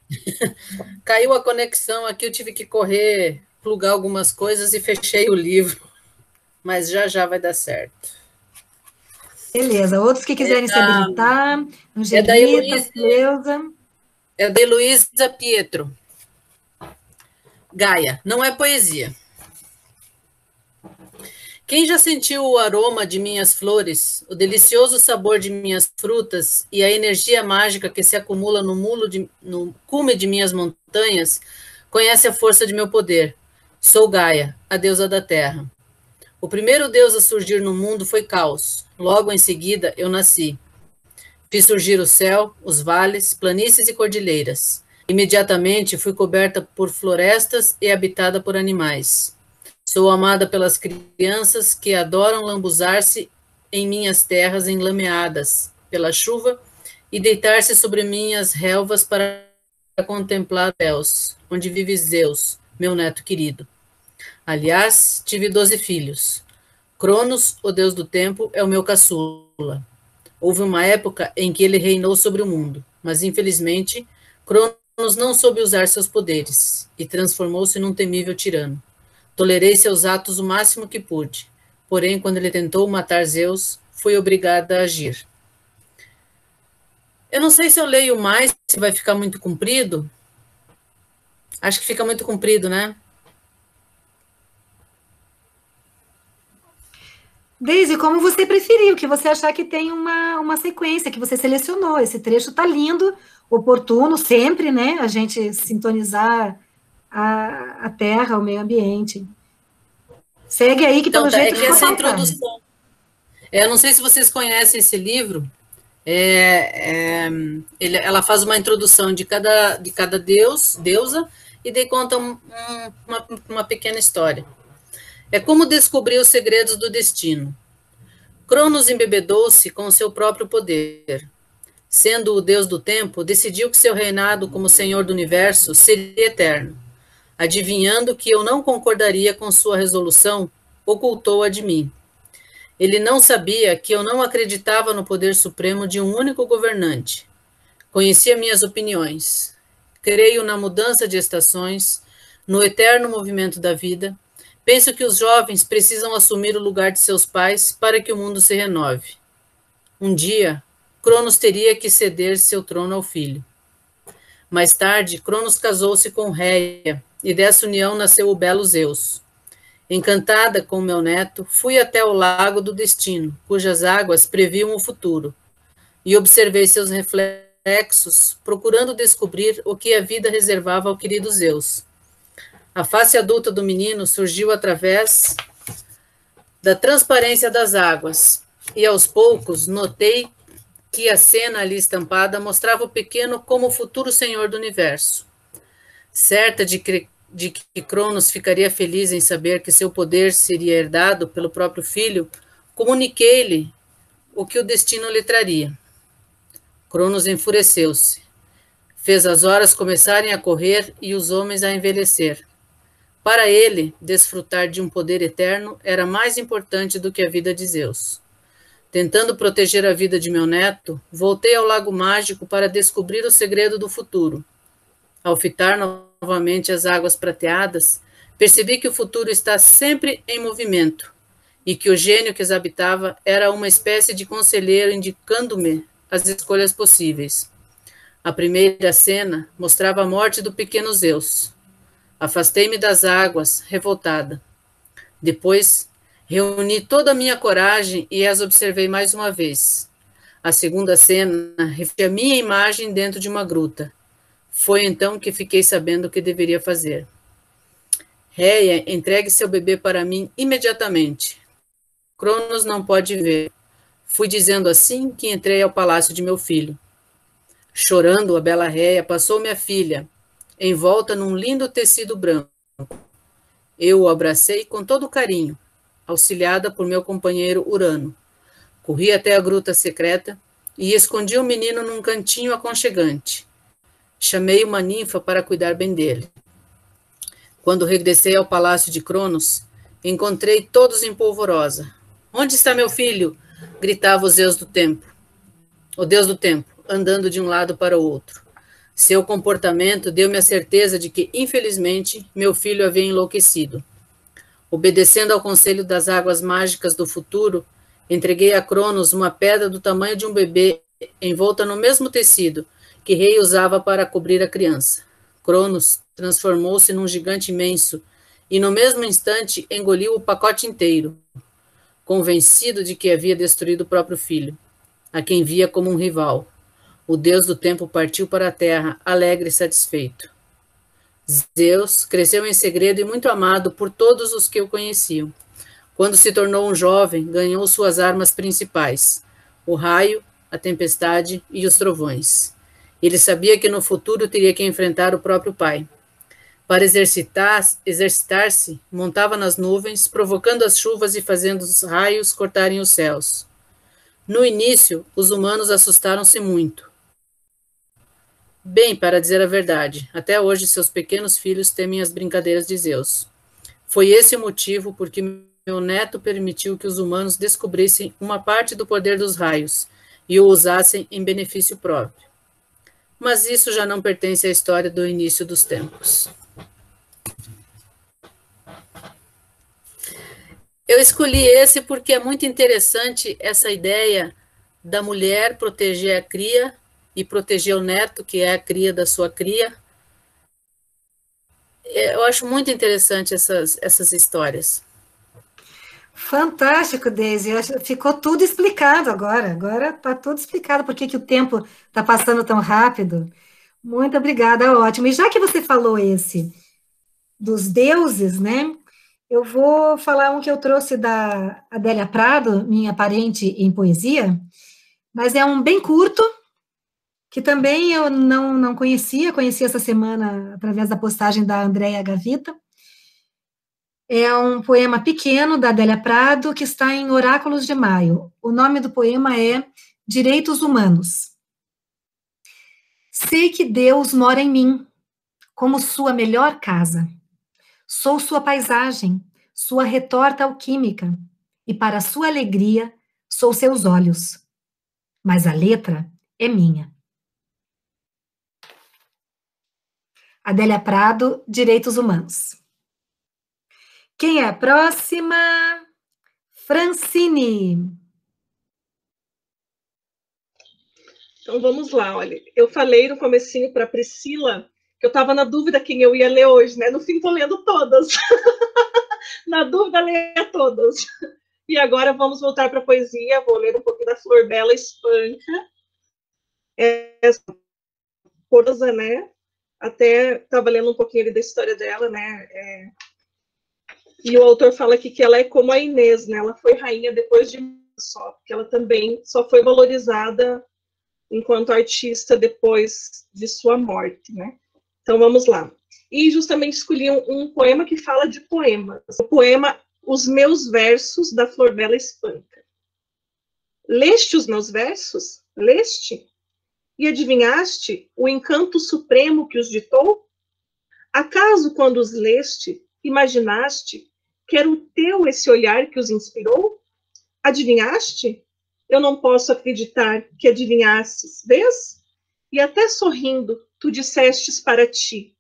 Caiu a conexão aqui, eu tive que correr, plugar algumas coisas e fechei o livro. Mas já já vai dar certo. Beleza, outros que quiserem é se habilitar, Angelita, é Heloísa, Cleusa. É da Heloísa Pietro. Gaia, não é poesia. Quem já sentiu o aroma de minhas flores, o delicioso sabor de minhas frutas e a energia mágica que se acumula no, mulo de, no cume de minhas montanhas, conhece a força de meu poder. Sou Gaia, a deusa da terra. O primeiro deus a surgir no mundo foi Caos. Logo em seguida, eu nasci. Fiz surgir o céu, os vales, planícies e cordilheiras. Imediatamente fui coberta por florestas e habitada por animais. Sou amada pelas crianças que adoram lambuzar-se em minhas terras enlameadas pela chuva e deitar-se sobre minhas relvas para contemplar Deus, onde vive Zeus, meu neto querido. Aliás, tive doze filhos. Cronos, o deus do tempo, é o meu caçula. Houve uma época em que ele reinou sobre o mundo, mas infelizmente Cronos não soube usar seus poderes e transformou-se num temível tirano. Tolerei seus atos o máximo que pude, porém, quando ele tentou matar Zeus, fui obrigada a agir. Eu não sei se eu leio mais, se vai ficar muito comprido. Acho que fica muito comprido, né? Daisy, como você preferiu, que você achar que tem uma, uma sequência, que você selecionou. Esse trecho está lindo, oportuno, sempre, né? A gente sintonizar a, a terra, o meio ambiente. Segue aí, que então, pelo tá, jeito... É que essa introdução... É, eu não sei se vocês conhecem esse livro, é, é, ele, ela faz uma introdução de cada, de cada deus, deusa, e daí conta um, um, uma, uma pequena história. É como descobrir os segredos do destino. Cronos embebedou-se com seu próprio poder. Sendo o deus do tempo, decidiu que seu reinado como senhor do universo seria eterno. Adivinhando que eu não concordaria com sua resolução, ocultou-a de mim. Ele não sabia que eu não acreditava no poder supremo de um único governante. Conhecia minhas opiniões. Creio na mudança de estações, no eterno movimento da vida Penso que os jovens precisam assumir o lugar de seus pais para que o mundo se renove. Um dia, Cronos teria que ceder seu trono ao filho. Mais tarde, Cronos casou-se com Réia, e dessa união nasceu o belo Zeus. Encantada com meu neto, fui até o lago do destino, cujas águas previam o futuro, e observei seus reflexos, procurando descobrir o que a vida reservava ao querido Zeus. A face adulta do menino surgiu através da transparência das águas, e aos poucos notei que a cena ali estampada mostrava o pequeno como o futuro senhor do universo. Certa de que, de que Cronos ficaria feliz em saber que seu poder seria herdado pelo próprio filho, comuniquei-lhe o que o destino lhe traria. Cronos enfureceu-se. Fez as horas começarem a correr e os homens a envelhecer. Para ele, desfrutar de um poder eterno era mais importante do que a vida de Zeus. Tentando proteger a vida de meu neto, voltei ao Lago Mágico para descobrir o segredo do futuro. Ao fitar novamente as águas prateadas, percebi que o futuro está sempre em movimento e que o gênio que as habitava era uma espécie de conselheiro indicando-me as escolhas possíveis. A primeira cena mostrava a morte do pequeno Zeus. Afastei-me das águas, revoltada. Depois, reuni toda a minha coragem e as observei mais uma vez. A segunda cena refi a minha imagem dentro de uma gruta. Foi então que fiquei sabendo o que deveria fazer. Reia, entregue seu bebê para mim imediatamente. Cronos não pode ver. Fui dizendo assim que entrei ao palácio de meu filho. Chorando, a bela Reia passou minha filha, envolta num lindo tecido branco. Eu o abracei com todo carinho, auxiliada por meu companheiro Urano. Corri até a gruta secreta e escondi o menino num cantinho aconchegante. Chamei uma ninfa para cuidar bem dele. Quando regressei ao palácio de Cronos, encontrei todos em polvorosa. Onde está meu filho? gritava o Zeus do tempo. O Deus do tempo, andando de um lado para o outro. Seu comportamento deu-me a certeza de que, infelizmente, meu filho havia enlouquecido. Obedecendo ao conselho das águas mágicas do futuro, entreguei a Cronos uma pedra do tamanho de um bebê envolta no mesmo tecido que Rei usava para cobrir a criança. Cronos transformou-se num gigante imenso e, no mesmo instante, engoliu o pacote inteiro, convencido de que havia destruído o próprio filho, a quem via como um rival. O deus do tempo partiu para a terra, alegre e satisfeito. Zeus cresceu em segredo e muito amado por todos os que o conheciam. Quando se tornou um jovem, ganhou suas armas principais: o raio, a tempestade e os trovões. Ele sabia que no futuro teria que enfrentar o próprio pai. Para exercitar-se, exercitar montava nas nuvens, provocando as chuvas e fazendo os raios cortarem os céus. No início, os humanos assustaram-se muito Bem, para dizer a verdade, até hoje seus pequenos filhos temem as brincadeiras de Zeus. Foi esse o motivo porque meu neto permitiu que os humanos descobrissem uma parte do poder dos raios e o usassem em benefício próprio. Mas isso já não pertence à história do início dos tempos. Eu escolhi esse porque é muito interessante essa ideia da mulher proteger a cria e proteger o neto, que é a cria da sua cria. É, eu acho muito interessante essas, essas histórias. Fantástico, Deise. Ficou tudo explicado agora. Agora está tudo explicado por que, o tempo está passando tão rápido. Muito obrigada, ótimo. E já que você falou esse dos deuses, né? Eu vou falar um que eu trouxe da Adélia Prado, minha parente em poesia, mas é um bem curto, que também eu não, não conhecia, conheci essa semana através da postagem da Andréia Gavita. É um poema pequeno da Adélia Prado que está em Oráculos de Maio. O nome do poema é Direitos Humanos. Sei que Deus mora em mim, como sua melhor casa. Sou sua paisagem, sua retorta alquímica, e para sua alegria sou seus olhos. Mas a letra é minha. Adélia Prado, Direitos Humanos. Quem é a próxima? Francine. Então vamos lá, olha. Eu falei no comecinho para Priscila que eu estava na dúvida quem eu ia ler hoje, né? No fim estou lendo todas. na dúvida, leia todas. E agora vamos voltar para a poesia. Vou ler um pouquinho da Flor Bela Espanca. Essa coisa, né? Até estava lendo um pouquinho da história dela, né? É, e o autor fala aqui que ela é como a Inês, né? Ela foi rainha depois de só, porque ela também só foi valorizada enquanto artista depois de sua morte, né? Então vamos lá. E justamente escolhi um, um poema que fala de poemas. O poema Os Meus Versos da Flor Bela Espanca. Leste os meus versos? Leste? E adivinhaste o encanto supremo que os ditou? Acaso, quando os leste, imaginaste que era o teu esse olhar que os inspirou? Adivinhaste? Eu não posso acreditar que adivinhasses, vês? E até sorrindo, tu dissestes para ti,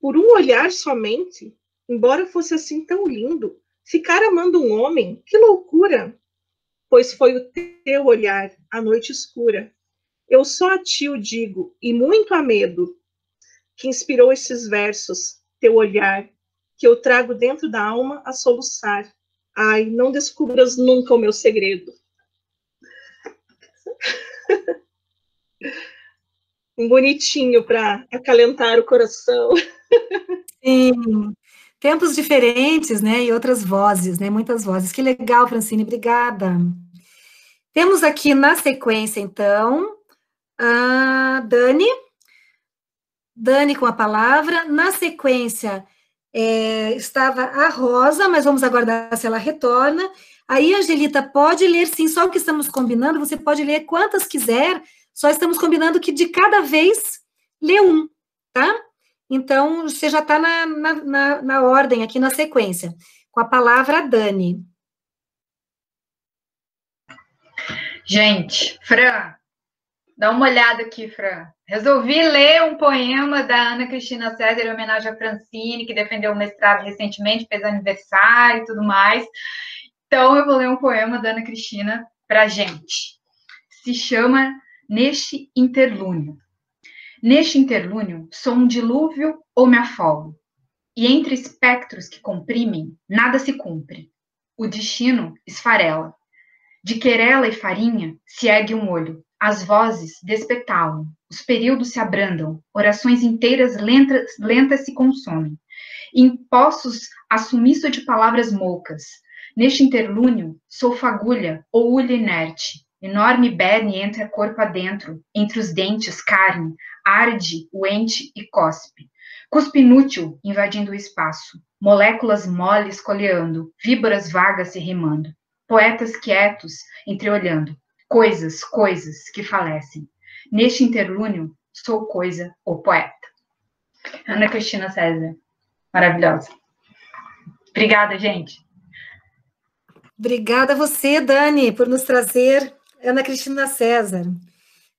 por um olhar somente, embora fosse assim tão lindo, ficar amando um homem, que loucura! Pois foi o teu olhar, a noite escura. Eu só a ti o digo, e muito a medo, que inspirou esses versos, teu olhar, que eu trago dentro da alma a soluçar. Ai, não descubras nunca o meu segredo. um bonitinho para acalentar o coração. Sim. Tempos diferentes, né? E outras vozes, né? Muitas vozes. Que legal, Francine, obrigada. Temos aqui na sequência, então, a Dani. Dani com a palavra. Na sequência, é, estava a Rosa, mas vamos aguardar se ela retorna. Aí, Angelita, pode ler sim, só o que estamos combinando, você pode ler quantas quiser, só estamos combinando que de cada vez lê um, tá? Então, você já está na, na, na, na ordem aqui na sequência, com a palavra Dani. Gente, Fran, dá uma olhada aqui, Fran. Resolvi ler um poema da Ana Cristina César em homenagem a Francine, que defendeu o mestrado recentemente, fez aniversário e tudo mais. Então, eu vou ler um poema da Ana Cristina para gente. Se chama Neste Interlúnio. Neste interlúnio, sou um dilúvio ou me afogo. E entre espectros que comprimem, nada se cumpre. O destino esfarela. De querela e farinha se ergue um olho. As vozes despetalam, os períodos se abrandam, orações inteiras lentas, lentas se consomem. Em poços a sumiço de palavras moucas, Neste interlúnio, sou fagulha ou ulha inerte, enorme berne entra corpo adentro, entre os dentes, carne, arde o ente e cospe. Cuspe inútil invadindo o espaço, moléculas moles coleando, víboras vagas se rimando, poetas quietos entreolhando, coisas, coisas que falecem. Neste interlúnio, sou coisa ou poeta. Ana Cristina César, maravilhosa. Obrigada, gente. Obrigada a você, Dani, por nos trazer Ana Cristina César.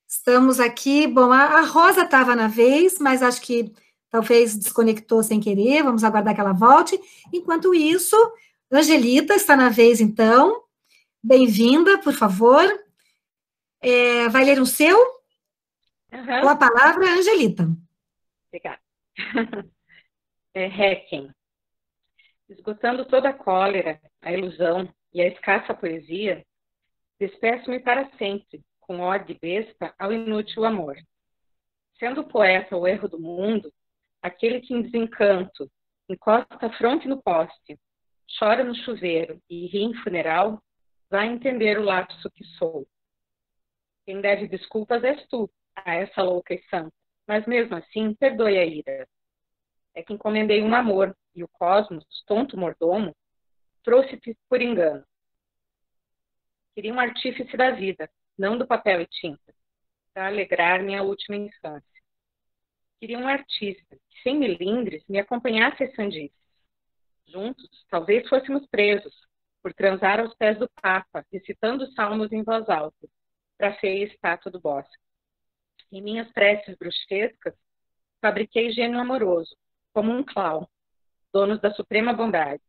Estamos aqui. Bom, a, Rosa estava na vez, mas acho que talvez desconectou sem querer. Vamos aguardar que ela volte. Enquanto isso, Angelita está na vez, então. Bem-vinda, por favor. É, vai ler o seu? Uhum. Com a palavra, Angelita. Obrigada. é, Hacking. Esgotando toda a cólera, a ilusão e a escassa poesia, despeço-me para sempre, com ódio besta ao inútil amor. Sendo o poeta o erro do mundo, aquele que em desencanto encosta a fronte no poste, chora no chuveiro e ri em funeral, vai entender o lapso que sou. Quem deve desculpas és tu, a essa louca e santa, mas mesmo assim, perdoe a ira. É que encomendei um amor, e o cosmos, tonto mordomo, trouxe-te por engano. Queria um artífice da vida, não do papel e tinta, para alegrar minha última infância. Queria um artista que, sem melindres, me acompanhasse às sandices. Juntos, talvez fôssemos presos, por transar aos pés do Papa, recitando salmos em voz alta, para a estátua do bosque. Em minhas preces bruxescas, fabriquei gênio amoroso, como um clown, dono da suprema bondade,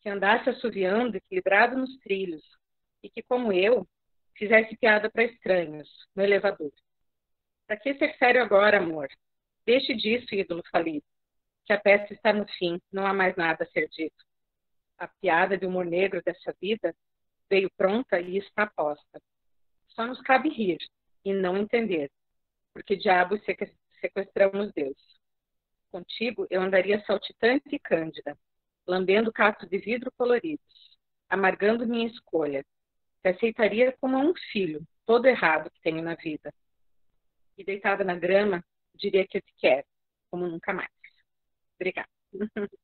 que andasse assoviando equilibrado nos trilhos, e que, como eu, fizesse piada para estranhos, no elevador. Para que ser sério agora, amor? Deixe disso, ídolo falido, que a peça está no fim, não há mais nada a ser dito. A piada de humor negro dessa vida veio pronta e está posta. Só nos cabe rir e não entender, porque diabos sequestramos Deus. Contigo eu andaria saltitante e cândida, lambendo cacos de vidro coloridos, amargando minha escolha, te aceitaria como um filho, todo errado que tenho na vida. E deitada na grama, diria que eu te quero, como nunca mais. Obrigada.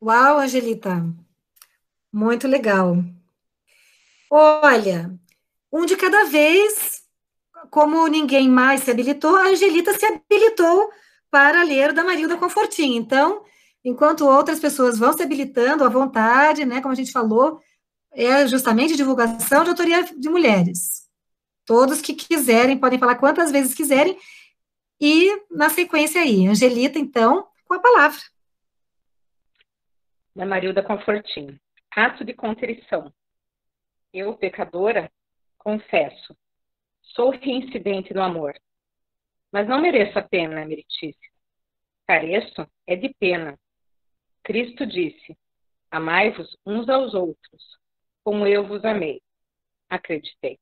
Uau, Angelita. Muito legal. Olha, um de cada vez, como ninguém mais se habilitou, a Angelita se habilitou para ler da Marilda Confortinho. Então, enquanto outras pessoas vão se habilitando à vontade, né, como a gente falou, é justamente divulgação de autoria de mulheres. Todos que quiserem podem falar quantas vezes quiserem, e na sequência aí, Angelita, então, com a palavra. Da Marilda Confortinho. Ato de contrição. Eu, pecadora, confesso, sou reincidente no amor, mas não mereço a pena meritícia. Careço é de pena, Cristo disse: Amai-vos uns aos outros, como eu vos amei. Acreditei.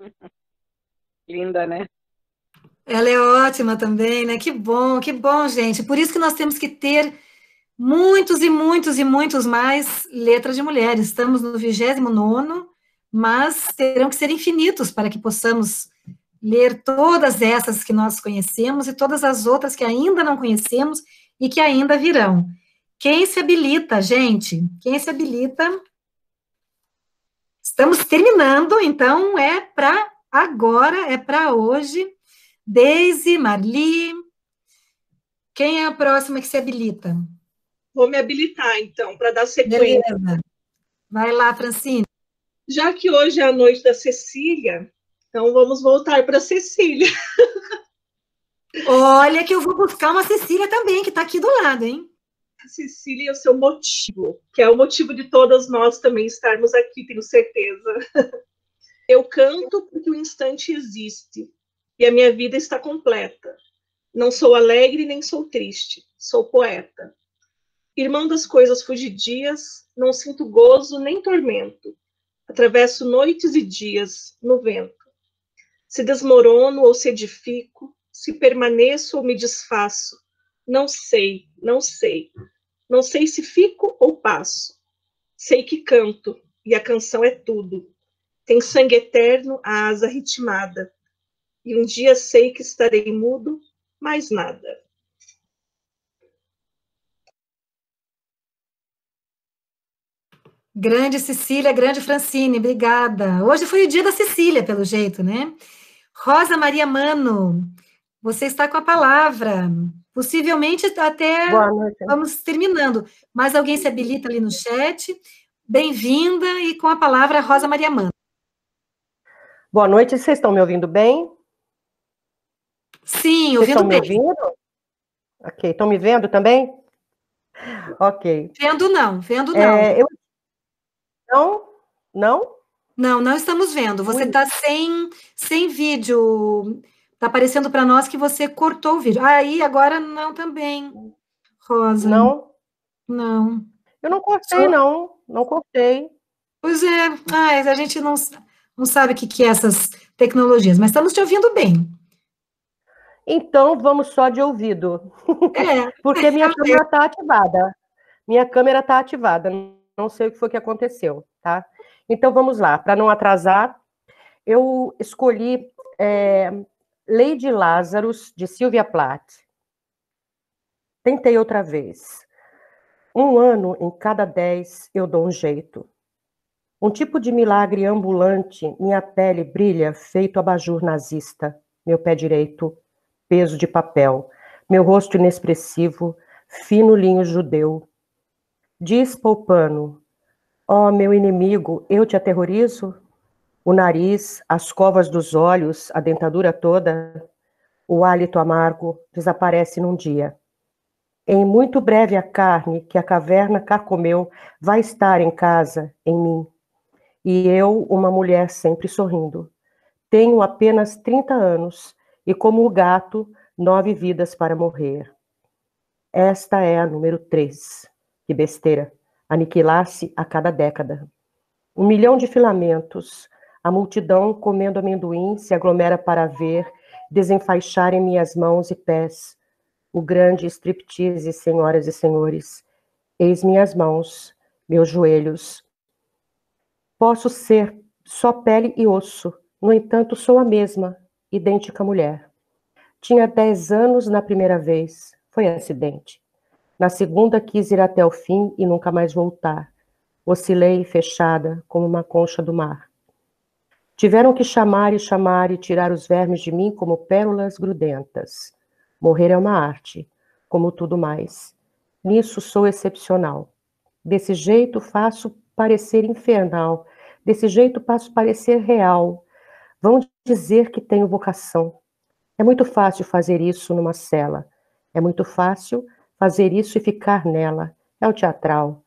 Linda, né? Ela é ótima também, né? Que bom, que bom, gente. Por isso que nós temos que ter muitos e muitos e muitos mais letras de mulheres. Estamos no 29, mas terão que ser infinitos para que possamos ler todas essas que nós conhecemos e todas as outras que ainda não conhecemos e que ainda virão. Quem se habilita, gente? Quem se habilita? Estamos terminando, então é para agora, é para hoje. Deise, Marli. Quem é a próxima que se habilita? Vou me habilitar, então, para dar sequência. Beleza. Vai lá, Francine. Já que hoje é a noite da Cecília, então vamos voltar para Cecília. Olha que eu vou buscar uma Cecília também, que está aqui do lado, hein? A Cecília é o seu motivo, que é o motivo de todas nós também estarmos aqui, tenho certeza. Eu canto porque o instante existe e a minha vida está completa. Não sou alegre nem sou triste, sou poeta. Irmão das coisas fugidias, não sinto gozo nem tormento. Atravesso noites e dias no vento se desmorono ou se edifico, se permaneço ou me desfaço. Não sei, não sei. Não sei se fico ou passo. Sei que canto, e a canção é tudo. Tem sangue eterno, a asa ritmada. E um dia sei que estarei mudo, mais nada. Grande Cecília, grande Francine, obrigada. Hoje foi o dia da Cecília, pelo jeito, né? Rosa Maria Mano, você está com a palavra. Possivelmente até vamos terminando. Mais alguém se habilita ali no chat? Bem-vinda e com a palavra Rosa Maria Mano. Boa noite, vocês estão me ouvindo bem? Sim, ouvindo estão bem. me ouvindo? Ok, estão me vendo também? Ok. Vendo não, vendo não. É, eu... Não? Não? Não, não estamos vendo. Você está sem, sem vídeo. Está aparecendo para nós que você cortou o vídeo. Aí, agora não também, Rosa. Não? Não. Eu não cortei, Só... não. Não cortei. Pois é. Ah, a gente não, não sabe o que, que é essas tecnologias, mas estamos te ouvindo bem. Então, vamos só de ouvido. É. Porque minha câmera está ativada. Minha câmera está ativada. Não sei o que foi que aconteceu, tá? Então, vamos lá. Para não atrasar, eu escolhi é, Lady Lazarus, de Sylvia Plath. Tentei outra vez. Um ano em cada dez eu dou um jeito. Um tipo de milagre ambulante, minha pele brilha feito abajur nazista. Meu pé direito, peso de papel. Meu rosto inexpressivo, fino linho judeu. Diz Poupano, Ó oh, meu inimigo, eu te aterrorizo? O nariz, as covas dos olhos, a dentadura toda, o hálito amargo desaparece num dia. Em muito breve a carne que a caverna carcomeu vai estar em casa, em mim. E eu, uma mulher sempre sorrindo. Tenho apenas 30 anos e, como o gato, nove vidas para morrer. Esta é a número 3. Que besteira aniquilar-se a cada década. Um milhão de filamentos, a multidão comendo amendoim se aglomera para ver desenfaixar em minhas mãos e pés o grande striptease, senhoras e senhores. Eis minhas mãos, meus joelhos. Posso ser só pele e osso, no entanto, sou a mesma, idêntica mulher. Tinha dez anos na primeira vez, foi acidente. Na segunda quis ir até o fim e nunca mais voltar. Oscilei fechada como uma concha do mar. Tiveram que chamar e chamar e tirar os vermes de mim como pérolas grudentas. Morrer é uma arte, como tudo mais. Nisso sou excepcional. Desse jeito faço parecer infernal. Desse jeito faço parecer real. Vão dizer que tenho vocação. É muito fácil fazer isso numa cela. É muito fácil fazer isso e ficar nela. É o teatral.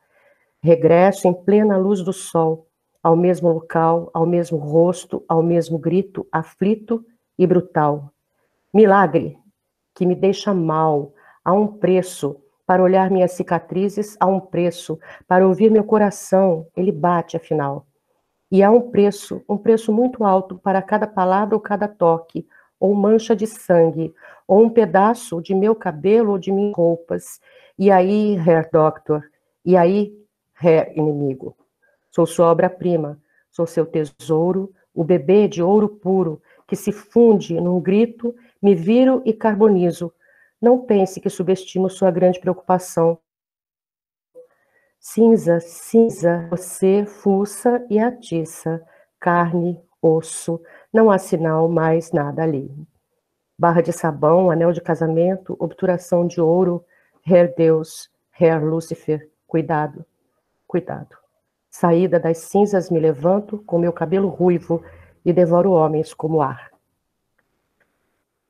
Regresso em plena luz do sol, ao mesmo local, ao mesmo rosto, ao mesmo grito, aflito e brutal. Milagre que me deixa mal, a um preço, para olhar minhas cicatrizes, há um preço, para ouvir meu coração, ele bate afinal. E há um preço, um preço muito alto para cada palavra ou cada toque, ou mancha de sangue, ou um pedaço de meu cabelo ou de minhas roupas. E aí, Herr Doctor, e aí, Herr Inimigo. Sou sua obra-prima, sou seu tesouro, o bebê de ouro puro, que se funde num grito, me viro e carbonizo. Não pense que subestimo sua grande preocupação. Cinza, cinza, você, fuça e atiça, carne, osso, não há sinal mais nada ali. Barra de sabão, anel de casamento, obturação de ouro, Herr Deus, Herr Lúcifer, cuidado, cuidado. Saída das cinzas me levanto com meu cabelo ruivo e devoro homens como ar.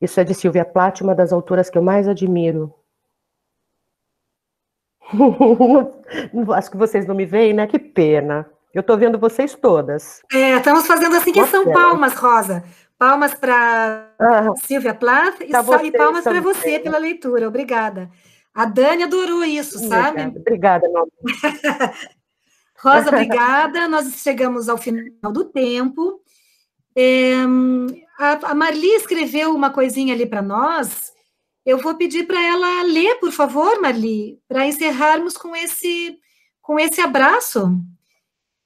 Isso é de Silvia Plath, uma das autoras que eu mais admiro. Acho que vocês não me veem, né? Que pena. Eu estou vendo vocês todas. É, estamos fazendo assim que são palmas, Rosa. Palmas para ah, Silvia Plath e, você, e palmas para você pela leitura. Obrigada. A Dani adorou isso, sabe? Obrigada, obrigada Rosa, obrigada. Nós chegamos ao final do tempo. É, a Marli escreveu uma coisinha ali para nós. Eu vou pedir para ela ler, por favor, Marli, para encerrarmos com esse, com esse abraço.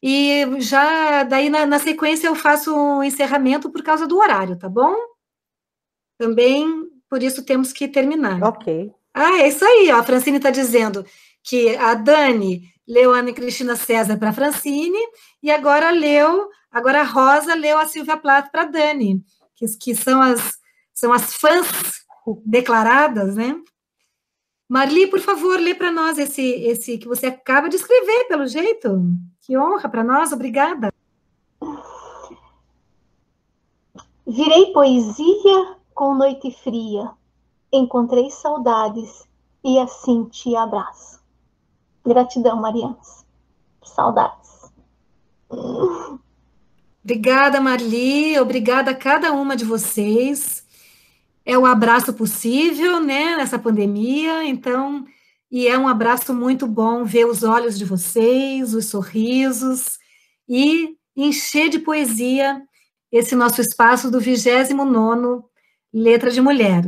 E já daí na, na, sequência eu faço um encerramento por causa do horário, tá bom? Também por isso temos que terminar. Ok. Ah, é isso aí, ó, a Francine está dizendo que a Dani leu Ana e Cristina César para Francine, e agora leu, agora a Rosa leu a Silvia Plato para Dani, que, que são, as, são as fãs declaradas, né? Marli, por favor, lê para nós esse, esse que você acaba de escrever, pelo jeito. Que honra para nós, obrigada. Virei poesia com noite fria, encontrei saudades e assim te abraço. Gratidão, Marianas. Saudades. Obrigada, Marli. Obrigada a cada uma de vocês é o abraço possível, né, nessa pandemia, então, e é um abraço muito bom ver os olhos de vocês, os sorrisos, e encher de poesia esse nosso espaço do 29º Letra de Mulher.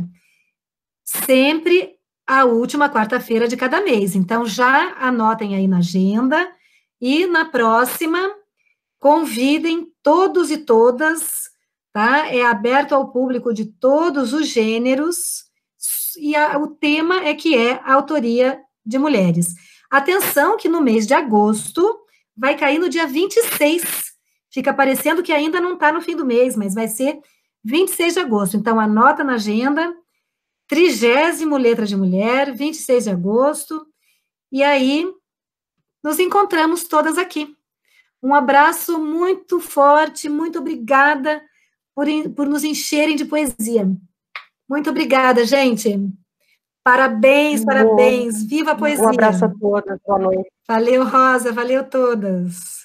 Sempre a última quarta-feira de cada mês. Então, já anotem aí na agenda, e na próxima, convidem todos e todas tá? É aberto ao público de todos os gêneros e a, o tema é que é a autoria de mulheres. Atenção que no mês de agosto vai cair no dia 26. Fica parecendo que ainda não está no fim do mês, mas vai ser 26 de agosto. Então anota na agenda, trigésimo letra de mulher, 26 de agosto. E aí nos encontramos todas aqui. Um abraço muito forte, muito obrigada por, por nos encherem de poesia. Muito obrigada, gente. Parabéns, parabéns. Viva a poesia. Um abraço a todas. Boa noite. Valeu, Rosa. Valeu todas.